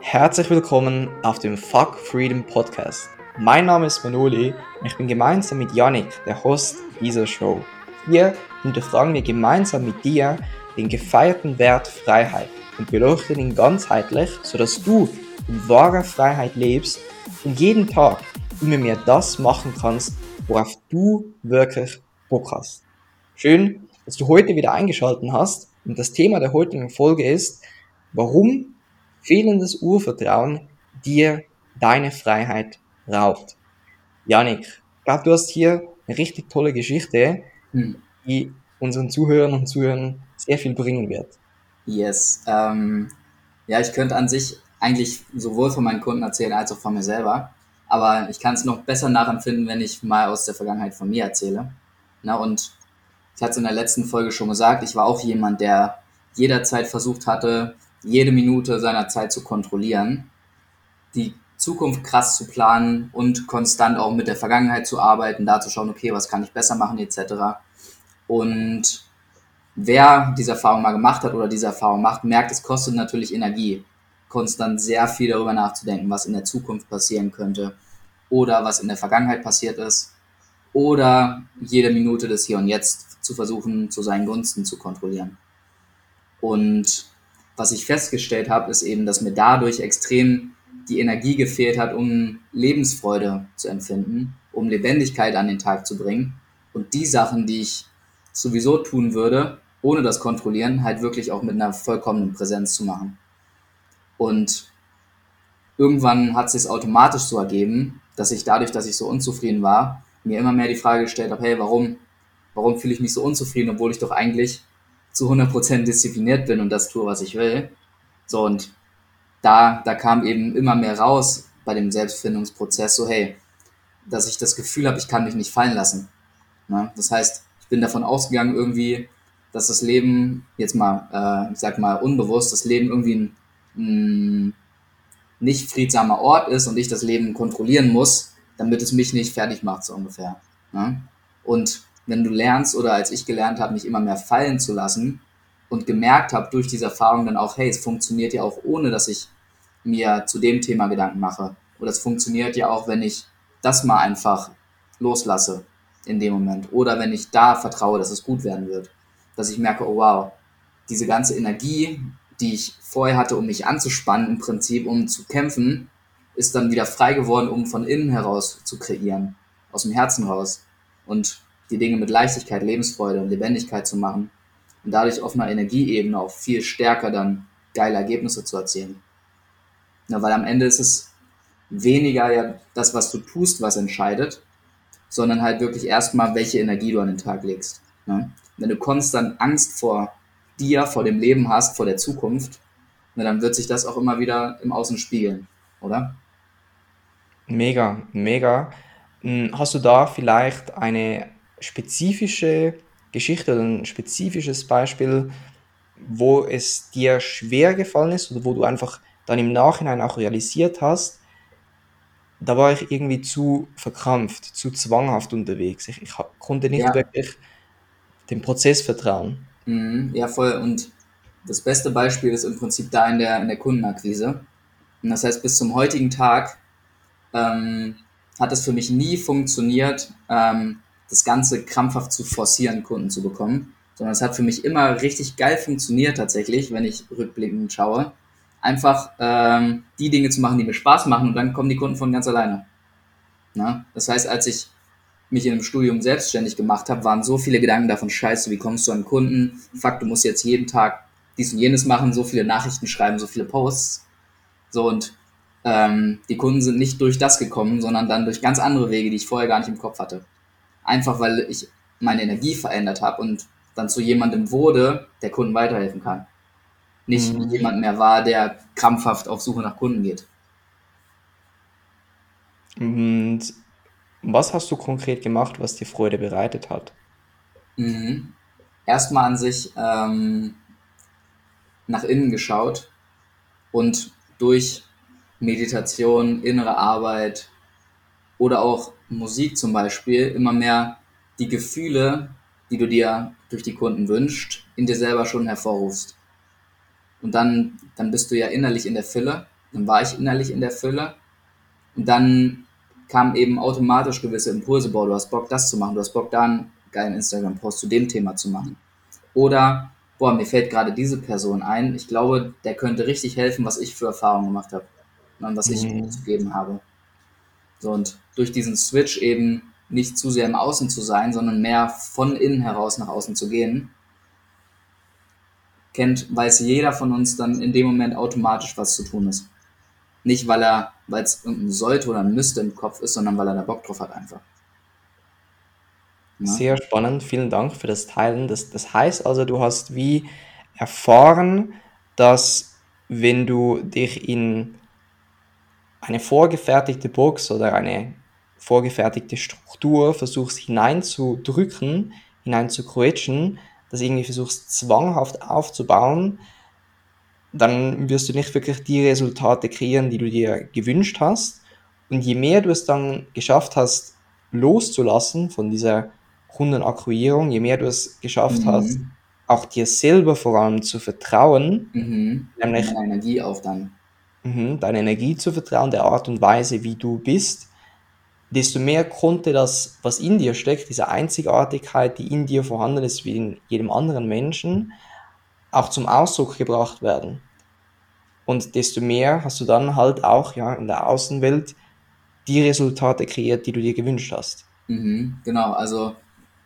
Herzlich willkommen auf dem Fuck Freedom Podcast. Mein Name ist Manoli und ich bin gemeinsam mit Yannick der Host dieser Show. Hier hinterfragen wir gemeinsam mit dir den gefeierten Wert Freiheit und beleuchten ihn ganzheitlich, sodass du in wahrer Freiheit lebst und jeden Tag immer mehr das machen kannst, worauf du wirklich Bock hast. Schön, dass du heute wieder eingeschaltet hast und das Thema der heutigen Folge ist, warum fehlendes Urvertrauen dir deine Freiheit raubt. Janik, ich glaube, du hast hier eine richtig tolle Geschichte, hm. die unseren Zuhörern und Zuhörern sehr viel bringen wird. Yes. Ähm, ja, ich könnte an sich eigentlich sowohl von meinen Kunden erzählen als auch von mir selber. Aber ich kann es noch besser nachempfinden, wenn ich mal aus der Vergangenheit von mir erzähle. Na, und ich hatte es in der letzten Folge schon gesagt, ich war auch jemand, der jederzeit versucht hatte, jede Minute seiner Zeit zu kontrollieren, die Zukunft krass zu planen und konstant auch mit der Vergangenheit zu arbeiten, da zu schauen, okay, was kann ich besser machen, etc. Und wer diese Erfahrung mal gemacht hat oder diese Erfahrung macht, merkt, es kostet natürlich Energie, konstant sehr viel darüber nachzudenken, was in der Zukunft passieren könnte oder was in der Vergangenheit passiert ist oder jede Minute des Hier und Jetzt zu versuchen, zu seinen Gunsten zu kontrollieren. Und was ich festgestellt habe, ist eben, dass mir dadurch extrem die Energie gefehlt hat, um Lebensfreude zu empfinden, um Lebendigkeit an den Tag zu bringen und die Sachen, die ich sowieso tun würde, ohne das Kontrollieren, halt wirklich auch mit einer vollkommenen Präsenz zu machen. Und irgendwann hat es sich automatisch so ergeben, dass ich dadurch, dass ich so unzufrieden war, mir immer mehr die Frage gestellt habe, hey, warum, warum fühle ich mich so unzufrieden, obwohl ich doch eigentlich zu 100% diszipliniert bin und das tue, was ich will. So, und da, da kam eben immer mehr raus bei dem Selbstfindungsprozess, so, hey, dass ich das Gefühl habe, ich kann mich nicht fallen lassen. Ne? Das heißt, ich bin davon ausgegangen irgendwie, dass das Leben, jetzt mal, äh, ich sag mal unbewusst, das Leben irgendwie ein, ein nicht friedsamer Ort ist und ich das Leben kontrollieren muss, damit es mich nicht fertig macht, so ungefähr. Ne? Und wenn du lernst oder als ich gelernt habe, mich immer mehr fallen zu lassen und gemerkt habe durch diese Erfahrung dann auch, hey, es funktioniert ja auch ohne, dass ich mir zu dem Thema Gedanken mache. Oder es funktioniert ja auch, wenn ich das mal einfach loslasse in dem Moment. Oder wenn ich da vertraue, dass es gut werden wird. Dass ich merke, oh wow, diese ganze Energie, die ich vorher hatte, um mich anzuspannen, im Prinzip, um zu kämpfen, ist dann wieder frei geworden, um von innen heraus zu kreieren. Aus dem Herzen raus. Und die Dinge mit Leichtigkeit, Lebensfreude und Lebendigkeit zu machen und dadurch auf einer Energieebene auch viel stärker dann geile Ergebnisse zu erzielen. Ja, weil am Ende ist es weniger ja das, was du tust, was entscheidet, sondern halt wirklich erstmal, welche Energie du an den Tag legst. Ne? Wenn du konstant Angst vor dir, vor dem Leben hast, vor der Zukunft, na, dann wird sich das auch immer wieder im Außen spiegeln, oder? Mega, mega. Hm, hast du da vielleicht eine spezifische Geschichte oder ein spezifisches Beispiel, wo es dir schwer gefallen ist oder wo du einfach dann im Nachhinein auch realisiert hast, da war ich irgendwie zu verkrampft, zu zwanghaft unterwegs. Ich, ich konnte nicht ja. wirklich dem Prozess vertrauen. Mhm, ja, voll. Und das beste Beispiel ist im Prinzip da in der, in der Kundenakquise. Und das heißt, bis zum heutigen Tag ähm, hat es für mich nie funktioniert, ähm, das Ganze krampfhaft zu forcieren, Kunden zu bekommen, sondern es hat für mich immer richtig geil funktioniert tatsächlich, wenn ich rückblickend schaue. Einfach ähm, die Dinge zu machen, die mir Spaß machen und dann kommen die Kunden von ganz alleine. Na? Das heißt, als ich mich in einem Studium selbstständig gemacht habe, waren so viele Gedanken davon, scheiße, wie kommst du an Kunden? Fuck, du musst jetzt jeden Tag dies und jenes machen, so viele Nachrichten schreiben, so viele Posts. So und ähm, die Kunden sind nicht durch das gekommen, sondern dann durch ganz andere Wege, die ich vorher gar nicht im Kopf hatte einfach weil ich meine Energie verändert habe und dann zu jemandem wurde, der Kunden weiterhelfen kann. Nicht mhm. jemand mehr war, der krampfhaft auf Suche nach Kunden geht. Und was hast du konkret gemacht, was dir Freude bereitet hat? Mhm. Erstmal an sich ähm, nach innen geschaut und durch Meditation, innere Arbeit oder auch Musik zum Beispiel immer mehr die Gefühle, die du dir durch die Kunden wünschst, in dir selber schon hervorrufst. Und dann, dann bist du ja innerlich in der Fülle. Dann war ich innerlich in der Fülle. Und dann kamen eben automatisch gewisse Impulse, boah, du hast Bock, das zu machen, du hast Bock, da einen geilen Instagram-Post zu dem Thema zu machen. Oder, boah, mir fällt gerade diese Person ein, ich glaube, der könnte richtig helfen, was ich für Erfahrungen gemacht habe und was ich Mhm. zu geben habe. So, und durch diesen Switch eben nicht zu sehr im Außen zu sein, sondern mehr von innen heraus nach außen zu gehen, kennt, weiß jeder von uns dann in dem Moment automatisch, was zu tun ist. Nicht, weil er, weil es irgendein sollte oder ein müsste im Kopf ist, sondern weil er da Bock drauf hat einfach. Ja? Sehr spannend, vielen Dank für das Teilen. Das, das heißt also, du hast wie erfahren, dass wenn du dich in eine vorgefertigte Box oder eine vorgefertigte Struktur versuchst hineinzudrücken, hineinzuquetschen, das irgendwie versuchst zwanghaft aufzubauen, dann wirst du nicht wirklich die Resultate kreieren, die du dir gewünscht hast. Und je mehr du es dann geschafft hast, loszulassen von dieser Kundenakquirierung, je mehr du es geschafft Mhm. hast, auch dir selber vor allem zu vertrauen, Mhm. nämlich Energie auch dann. Mhm, deiner Energie zu vertrauen, der Art und Weise, wie du bist, desto mehr konnte das, was in dir steckt, diese Einzigartigkeit, die in dir vorhanden ist, wie in jedem anderen Menschen, auch zum Ausdruck gebracht werden. Und desto mehr hast du dann halt auch ja, in der Außenwelt die Resultate kreiert, die du dir gewünscht hast. Mhm. Genau, also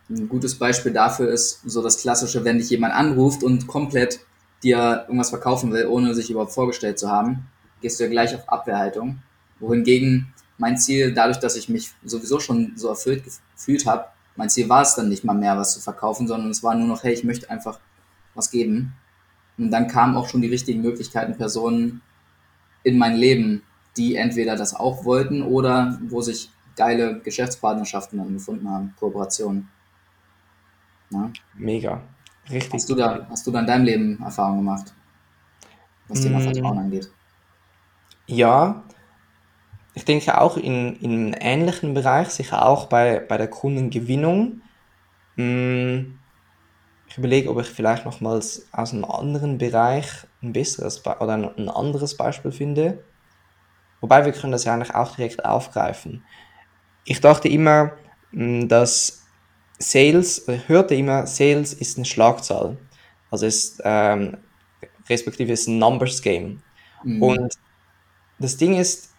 ein gutes Beispiel dafür ist so das klassische, wenn dich jemand anruft und komplett dir irgendwas verkaufen will, ohne sich überhaupt vorgestellt zu haben, gehst du ja gleich auf Abwehrhaltung. Wohingegen mein Ziel, dadurch, dass ich mich sowieso schon so erfüllt gefühlt habe, mein Ziel war es dann nicht mal mehr, was zu verkaufen, sondern es war nur noch, hey, ich möchte einfach was geben. Und dann kamen auch schon die richtigen Möglichkeiten, Personen in mein Leben, die entweder das auch wollten oder wo sich geile Geschäftspartnerschaften dann gefunden haben, Kooperationen. Ja. Mega. Richtig. Hast du da, hast du da in deinem Leben Erfahrungen gemacht, was Thema Mm. Vertrauen angeht? Ja, ich denke auch in, in einem ähnlichen Bereich, sicher auch bei, bei der Kundengewinnung. Mm, Ich überlege, ob ich vielleicht nochmals aus einem anderen Bereich ein besseres Be oder ein, ein anderes Beispiel finde. Wobei wir können das ja eigentlich auch direkt aufgreifen. Ich dachte immer, mm, dass Sales, ich hörte immer, Sales ist eine Schlagzahl. Also ist, ähm, respektive ist ein Numbers Game. Mhm. Und das Ding ist,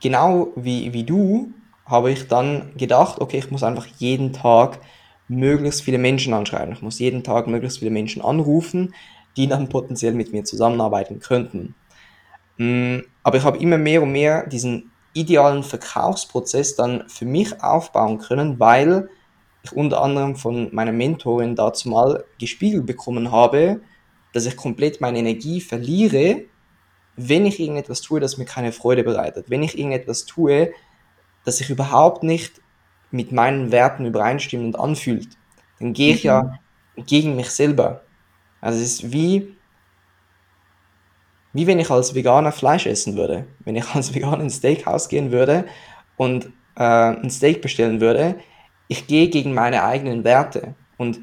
genau wie, wie du, habe ich dann gedacht, okay, ich muss einfach jeden Tag möglichst viele Menschen anschreiben. Ich muss jeden Tag möglichst viele Menschen anrufen, die dann potenziell mit mir zusammenarbeiten könnten. Mm, Aber ich habe immer mehr und mehr diesen idealen Verkaufsprozess dann für mich aufbauen können, weil ich unter anderem von meiner Mentorin dazu mal gespiegelt bekommen habe, dass ich komplett meine Energie verliere, wenn ich irgendetwas tue, das mir keine Freude bereitet. Wenn ich irgendetwas tue, das sich überhaupt nicht mit meinen Werten übereinstimmend anfühlt, dann gehe ich Mhm. ja gegen mich selber. Also es ist wie, wie wenn ich als Veganer Fleisch essen würde. Wenn ich als Veganer ins Steakhouse gehen würde und äh, ein Steak bestellen würde, ich gehe gegen meine eigenen Werte. Und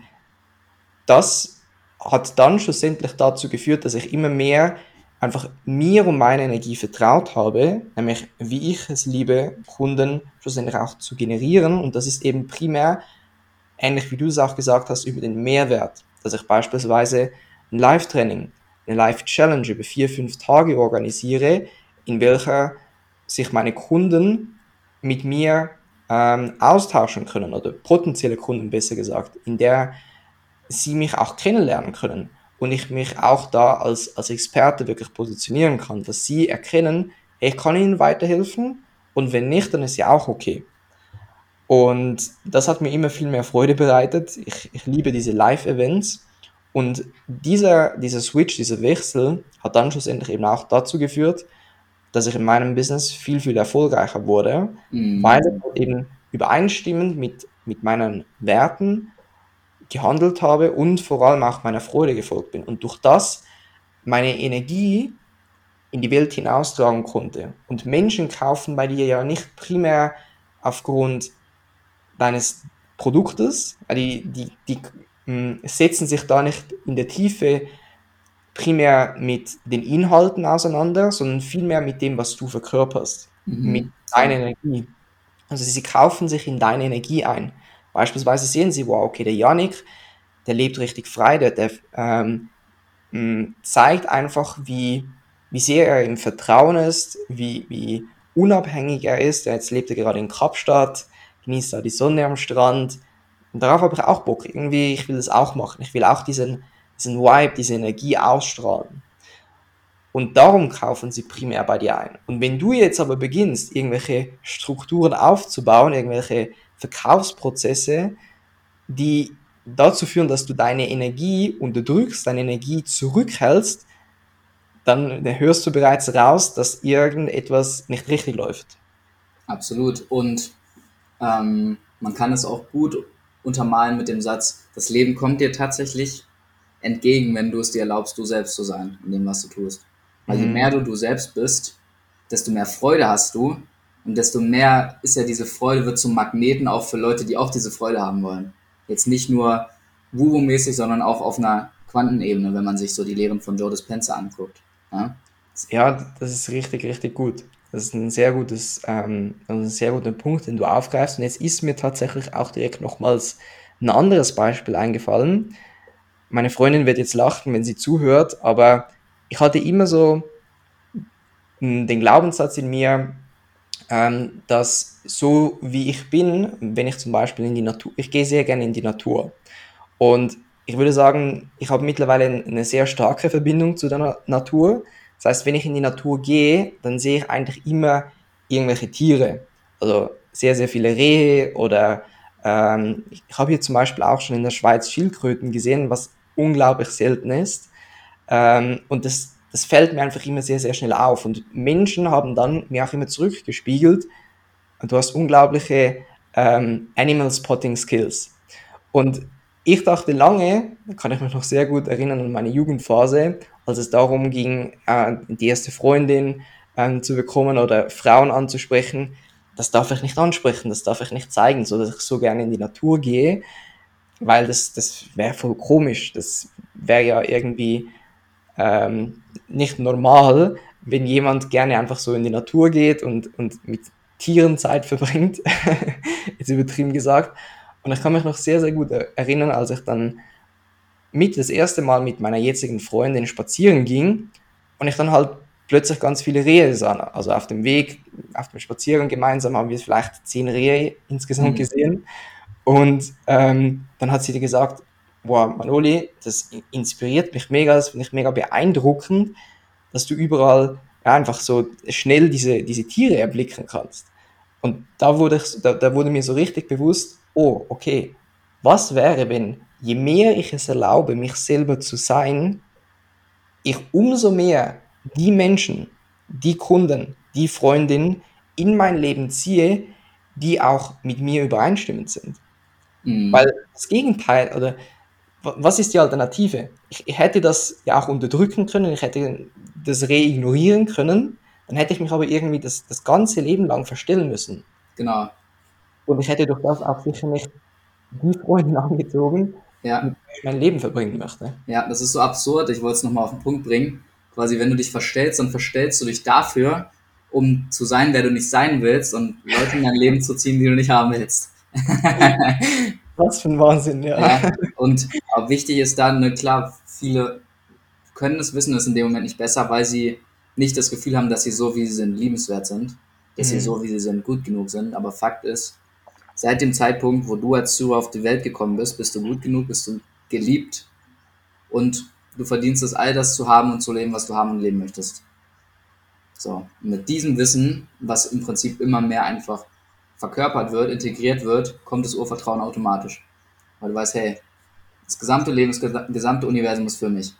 das hat dann schlussendlich dazu geführt, dass ich immer mehr einfach mir und meine Energie vertraut habe, nämlich wie ich es liebe, Kunden schlussendlich auch zu generieren. Und das ist eben primär, ähnlich wie du es auch gesagt hast, über den Mehrwert, dass ich beispielsweise ein Live-Training, eine Live-Challenge über vier, fünf Tage organisiere, in welcher sich meine Kunden mit mir ähm, austauschen können oder potenzielle Kunden besser gesagt, in der sie mich auch kennenlernen können und ich mich auch da als, als Experte wirklich positionieren kann, dass sie erkennen, ich kann ihnen weiterhelfen und wenn nicht, dann ist ja auch okay. Und das hat mir immer viel mehr Freude bereitet. Ich, ich liebe diese Live-Events und dieser, dieser Switch, dieser Wechsel hat dann schlussendlich eben auch dazu geführt, dass ich in meinem Business viel, viel erfolgreicher wurde, Mhm. weil ich eben übereinstimmend mit, mit meinen Werten gehandelt habe und vor allem auch meiner Freude gefolgt bin und durch das meine Energie in die Welt hinaustragen konnte. Und Menschen kaufen bei dir ja nicht primär aufgrund deines Produktes, die, die, die mh, setzen sich da nicht in der Tiefe primär mit den Inhalten auseinander, sondern vielmehr mit dem, was du verkörperst, Mhm. mit deiner Energie. Also sie kaufen sich in deine Energie ein. Beispielsweise sehen sie, wow, okay, der Yannick, der lebt richtig frei, der, der ähm, zeigt einfach, wie, wie sehr er im Vertrauen ist, wie, wie unabhängig er ist. Jetzt lebt er gerade in Kapstadt, genießt da die Sonne am Strand. Und darauf habe ich auch Bock. Irgendwie, ich will das auch machen. Ich will auch diesen, diesen Vibe, diese Energie ausstrahlen. Und darum kaufen sie primär bei dir ein. Und wenn du jetzt aber beginnst, irgendwelche Strukturen aufzubauen, irgendwelche Verkaufsprozesse, die dazu führen, dass du deine Energie unterdrückst, deine Energie zurückhältst, dann hörst du bereits raus, dass irgendetwas nicht richtig läuft. Absolut. Und ähm, man kann es auch gut untermalen mit dem Satz, das Leben kommt dir tatsächlich entgegen, wenn du es dir erlaubst, du selbst zu sein, in dem, was du tust. Weil je Mhm. mehr du du selbst bist, desto mehr Freude hast du und desto mehr ist ja diese Freude, wird zum Magneten auch für Leute, die auch diese Freude haben wollen. Jetzt nicht nur Woo-mäßig, sondern auch auf einer Quantenebene, wenn man sich so die Lehren von Joe Dispenza anguckt. Ja? Ja, das ist richtig, richtig gut. Das ist ein sehr gutes, ähm, ein sehr guter Punkt, den du aufgreifst. Und jetzt ist mir tatsächlich auch direkt nochmals ein anderes Beispiel eingefallen. Meine Freundin wird jetzt lachen, wenn sie zuhört, aber ich hatte immer so mh, den Glaubenssatz in mir, ähm, dass so wie ich bin, wenn ich zum Beispiel in die Natur, ich gehe sehr gerne in die Natur. Und ich würde sagen, ich habe mittlerweile eine sehr starke Verbindung zu der Na Natur. Das heißt, wenn ich in die Natur gehe, dann sehe ich eigentlich immer irgendwelche Tiere. Also sehr, sehr viele Rehe oder ähm, ich habe hier zum Beispiel auch schon in der Schweiz Schildkröten gesehen, was unglaublich selten ist. Ähm, und das, das fällt mir einfach immer sehr, sehr schnell auf. Und Menschen haben dann mir auch immer zurückgespiegelt, du hast unglaubliche ähm, Animal Spotting Skills. Und ich dachte lange, da kann ich mich noch sehr gut erinnern an meine Jugendphase, als es darum ging, äh, die erste Freundin ähm, zu bekommen oder Frauen anzusprechen, das darf ich nicht ansprechen, das darf ich nicht zeigen, so dass ich so gerne in die Natur gehe, weil das, das wäre voll komisch, das wäre ja irgendwie ähm, nicht normal, wenn jemand gerne einfach so in die Natur geht und, und mit Tieren Zeit verbringt, jetzt übertrieben gesagt. Und ich kann mich noch sehr, sehr gut erinnern, als ich dann mit das erste Mal mit meiner jetzigen Freundin spazieren ging und ich dann halt plötzlich ganz viele Rehe sah. Also auf dem Weg, auf dem Spaziergang gemeinsam haben wir vielleicht zehn Rehe insgesamt Mhm. gesehen. Und ähm, dann hat sie dir gesagt, boah, Manoli, das inspiriert mich mega, das finde ich mega beeindruckend, dass du überall einfach so schnell diese, diese Tiere erblicken kannst. Und da wurde, ich, da, da wurde mir so richtig bewusst, oh, okay, was wäre, wenn je mehr ich es erlaube, mich selber zu sein, ich umso mehr die Menschen, die Kunden, die Freundinnen in mein Leben ziehe, die auch mit mir übereinstimmend sind. Mhm. Weil das Gegenteil, oder was ist die Alternative? Ich, hätte das ja auch unterdrücken können, ich hätte das reignorieren können, dann hätte ich mich aber irgendwie das, das ganze Leben lang verstellen müssen. Genau. Und ich hätte durch das auch sicher nicht die Freundin angezogen, Ja. mit der ich mein Leben verbringen möchte. Ja, das ist so absurd. Ich wollte es nochmal auf den Punkt bringen. Quasi, wenn du dich verstellst, dann verstellst du dich dafür, um zu sein, wer du nicht sein willst und Leute in dein Leben zu ziehen, die du nicht haben willst. Was für ein Wahnsinn, ja. Ja, und aber wichtig ist dann, ne, klar, viele können es, wissen es in dem Moment nicht besser, weil sie nicht das Gefühl haben, dass sie so, wie sie sind, liebenswert sind, dass sie Mhm. so, wie sie sind, gut genug sind. Aber Fakt ist, seit dem Zeitpunkt, wo du als Zuhörer auf die Welt gekommen bist, bist du gut genug, bist du geliebt und du verdienst es, all das zu haben und zu leben, was du haben und leben möchtest. So, und mit diesem Wissen, was im Prinzip immer mehr einfach verkörpert wird, integriert wird, kommt das Urvertrauen automatisch. Weil du weißt, hey, das gesamte Leben, das gesa- gesamte Universum ist für mich.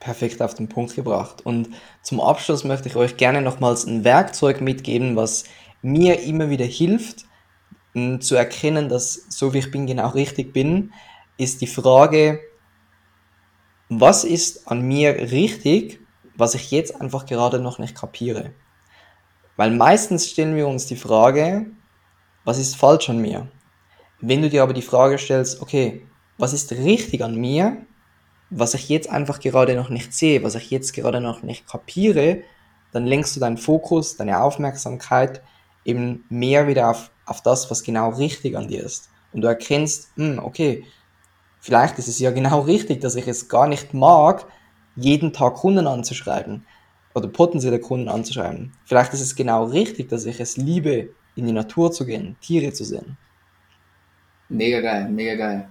Perfekt auf den Punkt gebracht. Und zum Abschluss möchte ich euch gerne nochmals ein Werkzeug mitgeben, was mir immer wieder hilft, zu erkennen, dass so wie ich bin, genau richtig bin, ist die Frage, was ist an mir richtig, was ich jetzt einfach gerade noch nicht kapiere? Weil meistens stellen wir uns die Frage, was ist falsch an mir? Wenn du dir aber die Frage stellst, okay, was ist richtig an mir, was ich jetzt einfach gerade noch nicht sehe, was ich jetzt gerade noch nicht kapiere, dann lenkst du deinen Fokus, deine Aufmerksamkeit eben mehr wieder auf, auf das, was genau richtig an dir ist. Und du erkennst, hm, okay, vielleicht ist es ja genau richtig, dass ich es gar nicht mag, jeden Tag Kunden anzuschreiben oder potenzielle Kunden anzuschreiben. Vielleicht ist es genau richtig, dass ich es liebe, in die Natur zu gehen, Tiere zu sehen. Mega geil, mega geil.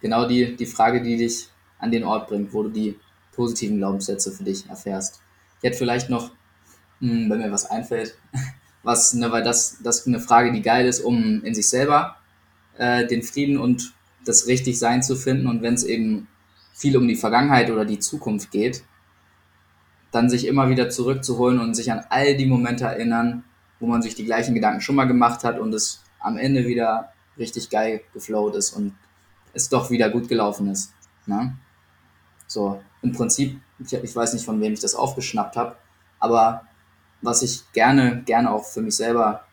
Genau die, die Frage, die dich an den Ort bringt, wo du die positiven Glaubenssätze für dich erfährst. Ich hätte vielleicht noch, hm, wenn mir was einfällt, was, ne, weil das, das eine Frage, die geil ist, um in sich selber äh, den Frieden und das Richtigsein zu finden. Und wenn es eben viel um die Vergangenheit oder die Zukunft geht, dann sich immer wieder zurückzuholen und sich an all die Momente erinnern, wo man sich die gleichen Gedanken schon mal gemacht hat und es am Ende wieder richtig geil geflowt ist und es doch wieder gut gelaufen ist. Ne? So, im Prinzip, ich, ich weiß nicht, von wem ich das aufgeschnappt habe, aber was ich gerne, gerne auch für mich selber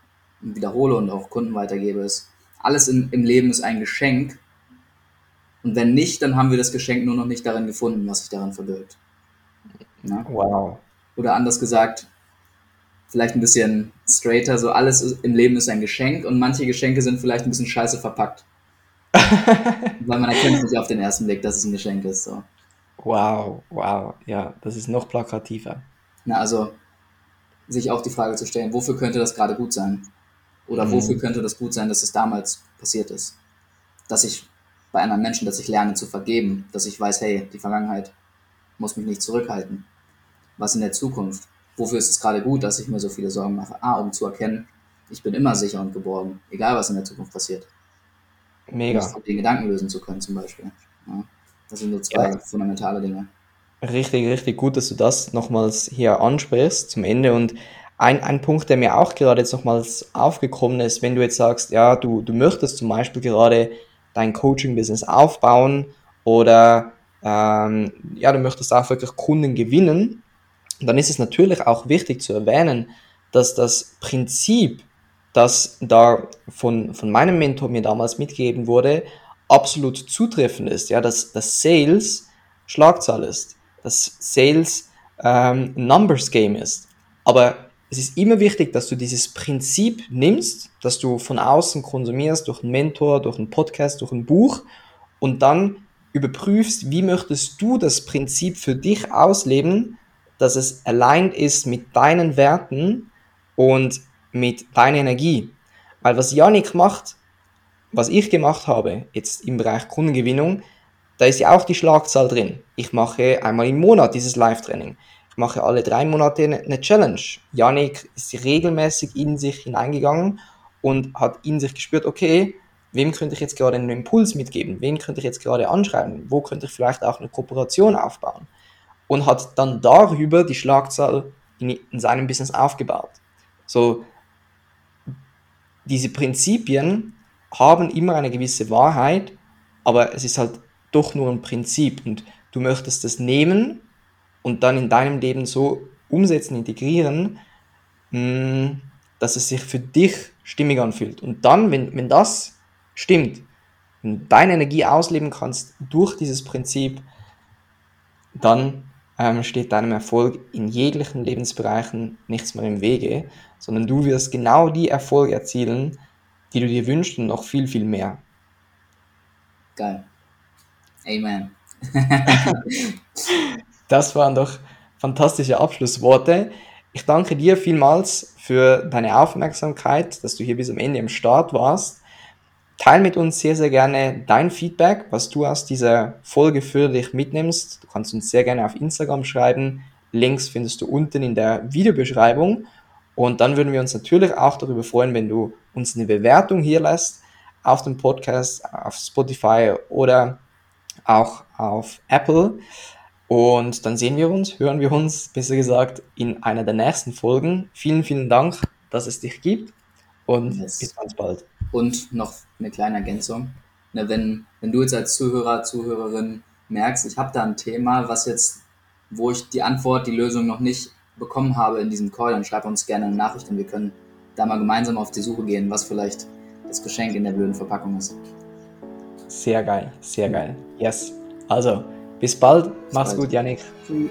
wiederhole und auch Kunden weitergebe, ist, alles in, im Leben ist ein Geschenk. Und wenn nicht, dann haben wir das Geschenk nur noch nicht darin gefunden, was sich daran verbirgt. Ne? Wow. Oder anders gesagt, vielleicht ein bisschen straighter, so alles im Leben ist ein Geschenk und manche Geschenke sind vielleicht ein bisschen scheiße verpackt. Weil man erkennt nicht auf den ersten Blick, dass es ein Geschenk ist. So. Wow, wow, ja, das ist noch plakativer. Na, also sich auch die Frage zu stellen, wofür könnte das gerade gut sein? Oder mhm. wofür könnte das gut sein, dass es damals passiert ist? Dass ich bei anderen Menschen, dass ich lerne zu vergeben, dass ich weiß, hey, die Vergangenheit muss mich nicht zurückhalten. Was in der Zukunft? Wofür ist es gerade gut, dass ich mir so viele Sorgen mache? Ah, um zu erkennen, ich bin immer sicher und geborgen, egal was in der Zukunft passiert. Mega. Um den Gedanken lösen zu können, zum Beispiel. Ja, das sind so zwei ja. fundamentale Dinge. Richtig, richtig gut, dass du das nochmals hier ansprichst zum Ende. Und ein, ein Punkt, der mir auch gerade jetzt nochmals aufgekommen ist, wenn du jetzt sagst, ja, du, du möchtest zum Beispiel gerade dein Coaching-Business aufbauen oder ähm, ja, du möchtest auch wirklich Kunden gewinnen, dann ist es natürlich auch wichtig zu erwähnen, dass das Prinzip, das da von, von meinem Mentor mir damals mitgegeben wurde, absolut zutreffend ist. Ja, dass das Sales Schlagzahl ist, dass Sales ähm, Numbers Game ist. Aber es ist immer wichtig, dass du dieses Prinzip nimmst, dass du von außen konsumierst, durch einen Mentor, durch einen Podcast, durch ein Buch und dann überprüfst, wie möchtest du das Prinzip für dich ausleben, dass es allein ist mit deinen Werten und mit deiner Energie. Weil was Yannick macht, was ich gemacht habe, jetzt im Bereich Kundengewinnung, da ist ja auch die Schlagzahl drin. Ich mache einmal im Monat dieses Live-Training. Ich mache alle drei Monate eine Challenge. Yannick ist regelmäßig in sich hineingegangen und hat in sich gespürt, okay, wem könnte ich jetzt gerade einen Impuls mitgeben? Wen könnte ich jetzt gerade anschreiben? Wo könnte ich vielleicht auch eine Kooperation aufbauen? Und hat dann darüber die Schlagzahl in, in seinem Business aufgebaut. So, diese Prinzipien haben immer eine gewisse Wahrheit, aber es ist halt doch nur ein Prinzip und du möchtest es nehmen und dann in deinem Leben so umsetzen, integrieren, mm, dass es sich für dich stimmig anfühlt. Und dann, wenn, wenn das stimmt, wenn deine Energie ausleben kannst durch dieses Prinzip, dann ähm, steht deinem Erfolg in jeglichen Lebensbereichen nichts mehr im Wege, sondern du wirst genau die Erfolge erzielen, die du dir wünschst und noch viel, viel mehr. Geil. Amen. das waren doch fantastische Abschlussworte. Ich danke dir vielmals für deine Aufmerksamkeit, dass du hier bis am Ende im Start warst. Teil mit uns sehr, sehr gerne dein Feedback, was du aus dieser Folge für dich mitnimmst. Du kannst uns sehr gerne auf Instagram schreiben. Links findest du unten in der Videobeschreibung. Und dann würden wir uns natürlich auch darüber freuen, wenn du uns eine Bewertung hier lässt auf dem Podcast, auf Spotify oder auch auf Apple. Und dann sehen wir uns, hören wir uns, besser gesagt, in einer der nächsten Folgen. Vielen, vielen Dank, dass es dich gibt und yes. bis ganz bald. Und noch eine kleine Ergänzung. Ne, wenn, wenn du jetzt als Zuhörer, Zuhörerin merkst, ich habe da ein Thema, was jetzt, wo ich die Antwort, die Lösung noch nicht bekommen habe in diesem Call, dann schreib uns gerne eine Nachricht und wir können da mal gemeinsam auf die Suche gehen, was vielleicht das Geschenk in der blöden Verpackung ist. Sehr geil, sehr geil. Yes. Also, Bis bald. Mach's bald. gut, Janik. Tschüss.